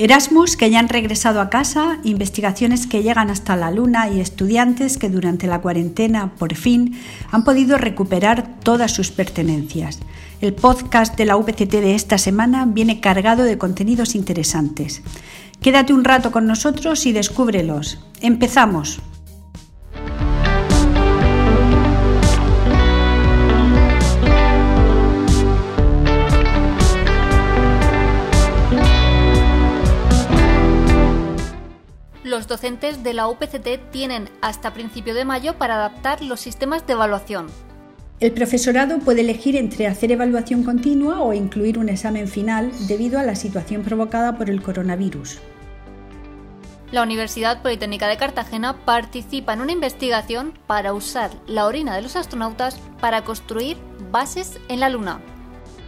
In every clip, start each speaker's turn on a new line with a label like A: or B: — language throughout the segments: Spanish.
A: Erasmus que ya han regresado a casa, investigaciones que llegan hasta la Luna y estudiantes que durante la cuarentena, por fin, han podido recuperar todas sus pertenencias. El podcast de la UPCT de esta semana viene cargado de contenidos interesantes. Quédate un rato con nosotros y descúbrelos. Empezamos.
B: Los docentes de la UPCT tienen hasta principio de mayo para adaptar los sistemas de evaluación.
A: El profesorado puede elegir entre hacer evaluación continua o incluir un examen final debido a la situación provocada por el coronavirus.
B: La Universidad Politécnica de Cartagena participa en una investigación para usar la orina de los astronautas para construir bases en la Luna.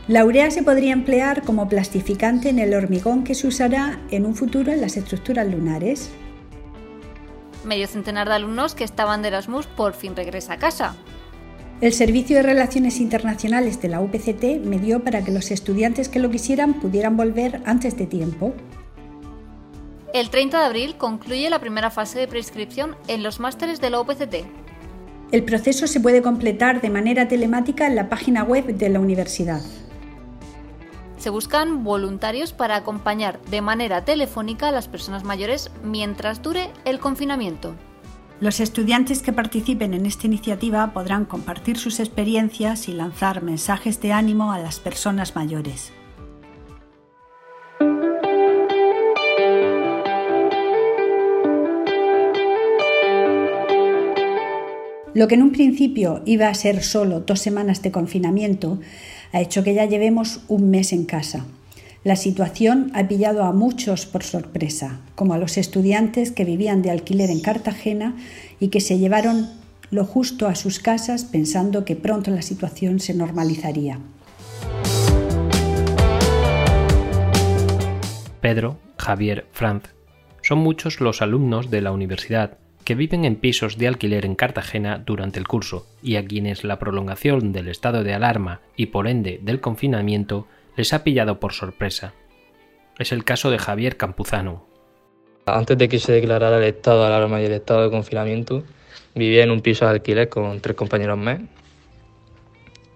A: La urea se podría emplear como plastificante en el hormigón que se usará en un futuro en las estructuras lunares.
B: Medio centenar de alumnos que estaban de Erasmus por fin regresa a casa.
A: El Servicio de Relaciones Internacionales de la UPCT me dio para que los estudiantes que lo quisieran pudieran volver antes de tiempo.
B: El 30 de abril concluye la primera fase de prescripción en los másteres de la UPCT.
A: El proceso se puede completar de manera telemática en la página web de la universidad
B: se buscan voluntarios para acompañar de manera telefónica a las personas mayores mientras dure el confinamiento.
A: Los estudiantes que participen en esta iniciativa podrán compartir sus experiencias y lanzar mensajes de ánimo a las personas mayores. Lo que en un principio iba a ser solo dos semanas de confinamiento ha hecho que ya llevemos un mes en casa. La situación ha pillado a muchos por sorpresa, como a los estudiantes que vivían de alquiler en Cartagena y que se llevaron lo justo a sus casas pensando que pronto la situación se normalizaría.
C: Pedro, Javier, Franz, son muchos los alumnos de la universidad viven en pisos de alquiler en Cartagena durante el curso y a quienes la prolongación del estado de alarma y por ende del confinamiento les ha pillado por sorpresa. Es el caso de Javier Campuzano.
D: Antes de que se declarara el estado de alarma y el estado de confinamiento, vivía en un piso de alquiler con tres compañeros más.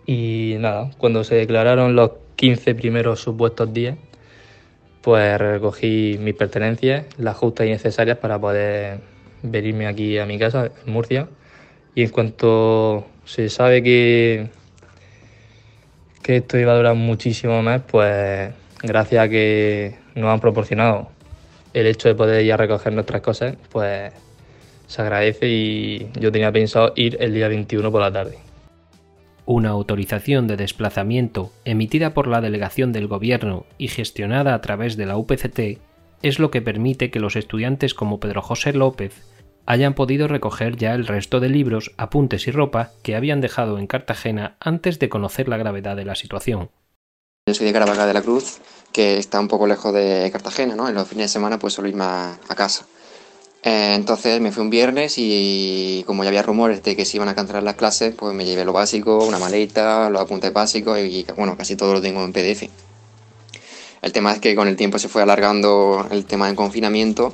D: Y nada, cuando se declararon los 15 primeros supuestos días, pues recogí mis pertenencias, las justas y necesarias para poder venirme aquí a mi casa, en Murcia. Y en cuanto se sabe que, que esto iba a durar muchísimo más, pues gracias a que nos han proporcionado el hecho de poder ir a recoger nuestras cosas, pues se agradece y yo tenía pensado ir el día 21 por la tarde.
C: Una autorización de desplazamiento emitida por la delegación del Gobierno y gestionada a través de la UPCT es lo que permite que los estudiantes como Pedro José López hayan podido recoger ya el resto de libros, apuntes y ropa que habían dejado en Cartagena antes de conocer la gravedad de la situación.
E: Yo soy de Caravaca de la Cruz, que está un poco lejos de Cartagena, ¿no? En los fines de semana pues suelo irme a, casa. Eh, entonces me fui un viernes y como ya había rumores de que se iban a cancelar las clases, pues me llevé lo básico, una maleta, los apuntes básicos y bueno, casi todo lo tengo en PDF. El tema es que con el tiempo se fue alargando el tema del confinamiento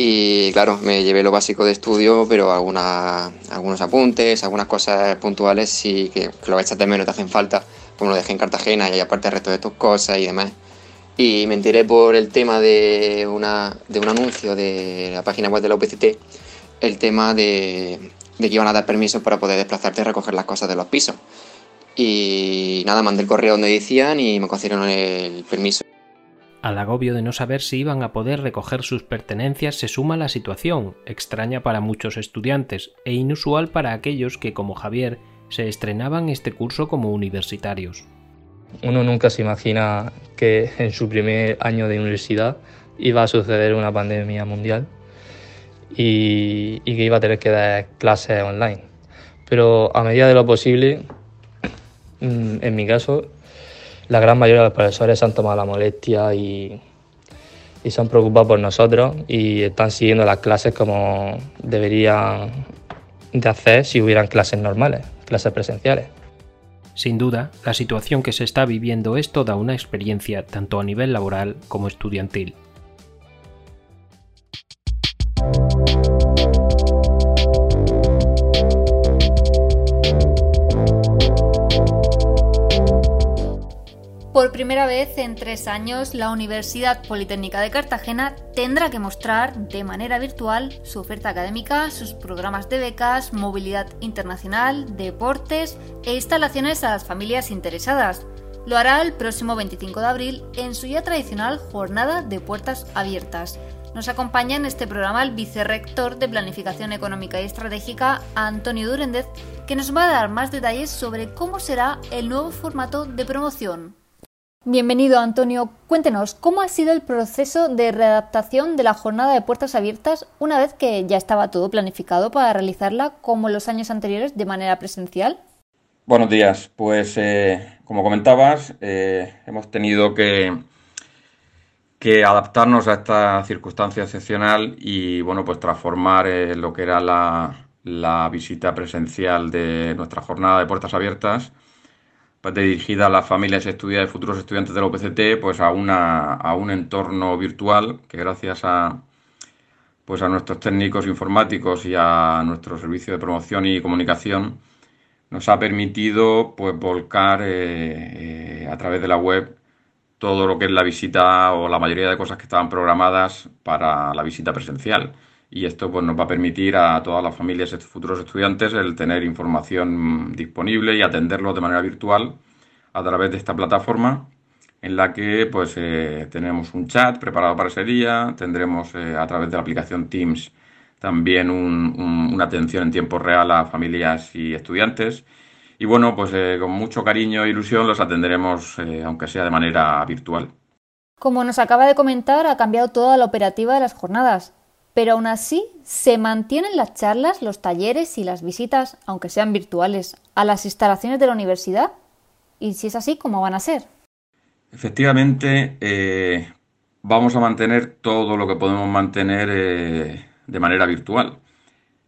E: y claro, me llevé lo básico de estudio, pero algunos apuntes, algunas cosas puntuales sí que, que lo echas de menos, te hacen falta, como lo dejé en Cartagena y aparte el resto de tus cosas y demás. Y me enteré por el tema de, una, de un anuncio de la página web de la UPCT, el tema de, de que iban a dar permiso para poder desplazarte y recoger las cosas de los pisos. Y nada, mandé el correo donde decían y me concedieron el permiso.
C: Al agobio de no saber si iban a poder recoger sus pertenencias se suma la situación, extraña para muchos estudiantes e inusual para aquellos que, como Javier, se estrenaban este curso como universitarios.
D: Uno nunca se imagina que en su primer año de universidad iba a suceder una pandemia mundial y, que iba a tener que dar clases online. Pero a medida de lo posible, mm, en mi caso, la gran mayoría de los profesores han tomado la molestia y, y se han preocupado por nosotros y están siguiendo las clases como deberían de hacer si hubieran clases normales, clases presenciales.
C: Sin duda, la situación que se está viviendo es toda una experiencia tanto a nivel laboral como estudiantil.
B: Por primera vez en tres años, la Universidad Politécnica de Cartagena tendrá que mostrar de manera virtual su oferta académica, sus programas de becas, movilidad internacional, deportes e instalaciones a las familias interesadas. Lo hará el próximo 25 de abril en su ya tradicional jornada de puertas abiertas. Nos acompaña en este programa el vicerrector de Planificación Económica y Estratégica, Antonio Durendez, que nos va a dar más detalles sobre cómo será el nuevo formato de promoción. Bienvenido, Antonio. Cuéntenos, ¿cómo ha sido el proceso de readaptación de la jornada de puertas abiertas una vez que ya estaba todo planificado para realizarla como en los años anteriores de manera presencial?
F: Buenos días. Pues, eh, como comentabas, eh, hemos tenido que, adaptarnos a esta circunstancia excepcional y, bueno, pues transformar eh, lo que era la visita presencial de nuestra jornada de puertas abiertas dirigida a las familias y futuros estudiantes de la UPCT, pues a, una, a un entorno virtual que gracias a, pues a nuestros técnicos informáticos y a nuestro servicio de promoción y comunicación nos ha permitido pues volcar eh, eh, a través de la web todo lo que es la visita o la mayoría de cosas que estaban programadas para la visita presencial y esto pues, nos va a permitir a todas las familias y futuros estudiantes el tener información disponible y atenderlos de manera virtual a través de esta plataforma en la que pues eh, tenemos un chat preparado para ese día, tendremos eh, a través de la aplicación Teams también una atención en tiempo real a familias y estudiantes y bueno pues eh, con mucho cariño e ilusión los atenderemos aunque sea de manera virtual.
B: Como nos acaba de comentar, ha cambiado toda la operativa de las jornadas pero aún así se mantienen las charlas, los talleres y las visitas, aunque sean virtuales, a las instalaciones de la universidad. Y si es así, ¿cómo van a ser?
F: Efectivamente, eh, vamos a mantener todo lo que podemos mantener eh, de manera virtual.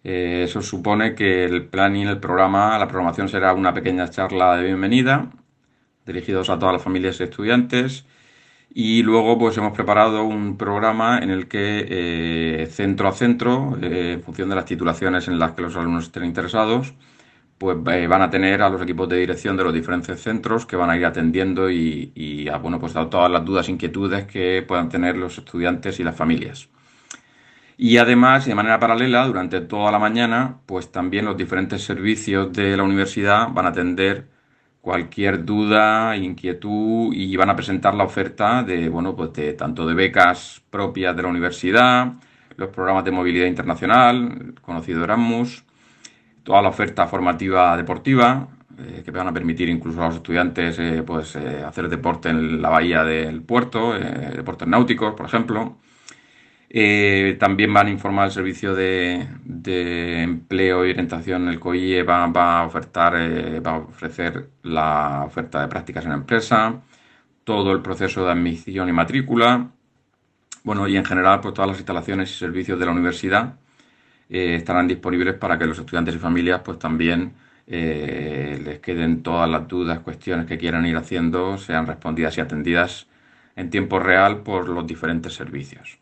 F: Eh, eso supone que el planning, el programa, la programación será una pequeña charla de bienvenida, dirigidos a todas las familias y estudiantes, y luego pues hemos preparado un programa en el que eh, centro a centro, eh, en función de las titulaciones en las que los alumnos estén interesados, pues eh, van a tener a los equipos de dirección de los diferentes centros que van a ir atendiendo y, a, bueno, pues a todas las dudas e inquietudes que puedan tener los estudiantes y las familias. Y además, de manera paralela, durante toda la mañana, pues también los diferentes servicios de la universidad van a atender cualquier duda, inquietud y van a presentar la oferta de, bueno, pues de tanto de becas propias de la universidad, los programas de movilidad internacional, conocido Erasmus, toda la oferta formativa deportiva, eh, que van a permitir incluso a los estudiantes eh, pues, eh, hacer deporte en la bahía del puerto, deportes náuticos, por ejemplo. Eh, también van a informar el servicio de, empleo y orientación. El COIE va, a ofertar, eh, ofrecer la oferta de prácticas en la empresa, todo el proceso de admisión y matrícula. Bueno, y en general, pues todas las instalaciones y servicios de la universidad eh, estarán disponibles para que los estudiantes y familias, pues también les queden todas las dudas, cuestiones que quieran ir haciendo, sean respondidas y atendidas en tiempo real por los diferentes servicios.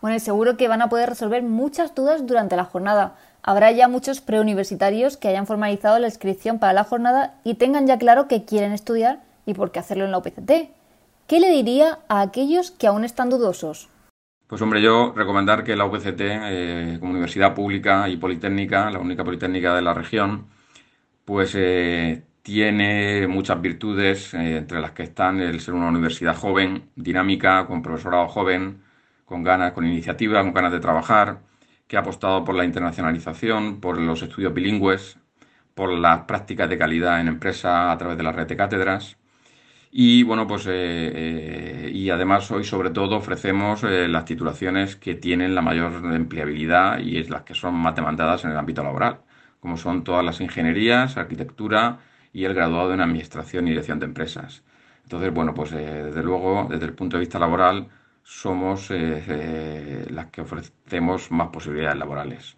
B: Bueno, seguro que van a poder resolver muchas dudas durante la jornada. Habrá ya muchos preuniversitarios que hayan formalizado la inscripción para la jornada y tengan ya claro que quieren estudiar y por qué hacerlo en la UPCT. ¿Qué le diría a aquellos que aún están dudosos?
F: Pues hombre, yo recomendar que la UPCT, eh, como universidad pública y politécnica, la única politécnica de la región, pues eh, tiene muchas virtudes, eh, entre las que están el ser una universidad joven, dinámica, con profesorado joven, con ganas, con iniciativa, con ganas de trabajar, que ha apostado por la internacionalización, por los estudios bilingües, por las prácticas de calidad en empresa a través de la red de cátedras. Y bueno, pues eh, eh, y además hoy sobre todo ofrecemos eh, las titulaciones que tienen la mayor empleabilidad y es las que son más demandadas en el ámbito laboral, como son todas las ingenierías, arquitectura y el graduado en administración y dirección de empresas. Entonces, bueno, pues desde luego, desde el punto de vista laboral, somos eh, eh, las que ofrecemos más posibilidades laborales.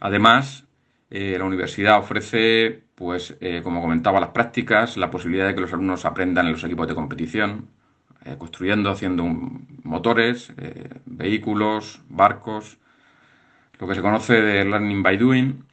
F: Además, eh, la universidad ofrece, pues, como comentaba, las prácticas, la posibilidad de que los alumnos aprendan en los equipos de competición, construyendo, haciendo motores, vehículos, barcos, lo que se conoce de Learning by Doing.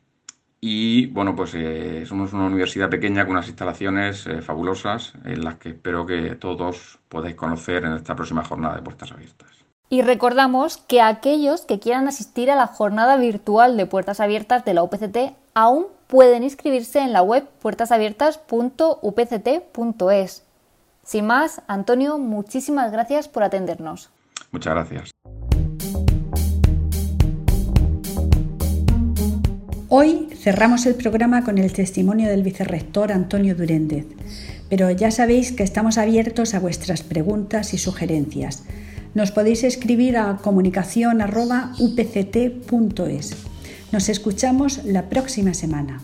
F: Y bueno, pues eh, somos una universidad pequeña con unas instalaciones eh, fabulosas en las que espero que todos podáis conocer en esta próxima jornada de puertas abiertas.
B: Y recordamos que aquellos que quieran asistir a la jornada virtual de puertas abiertas de la UPCT aún pueden inscribirse en la web puertasabiertas.upct.es. Sin más, Antonio, muchísimas gracias por atendernos.
F: Muchas gracias.
A: Hoy cerramos el programa con el testimonio del vicerrector Antonio Duréndez, pero ya sabéis que estamos abiertos a vuestras preguntas y sugerencias. Nos podéis escribir a comunicación.upct.es. Nos escuchamos la próxima semana.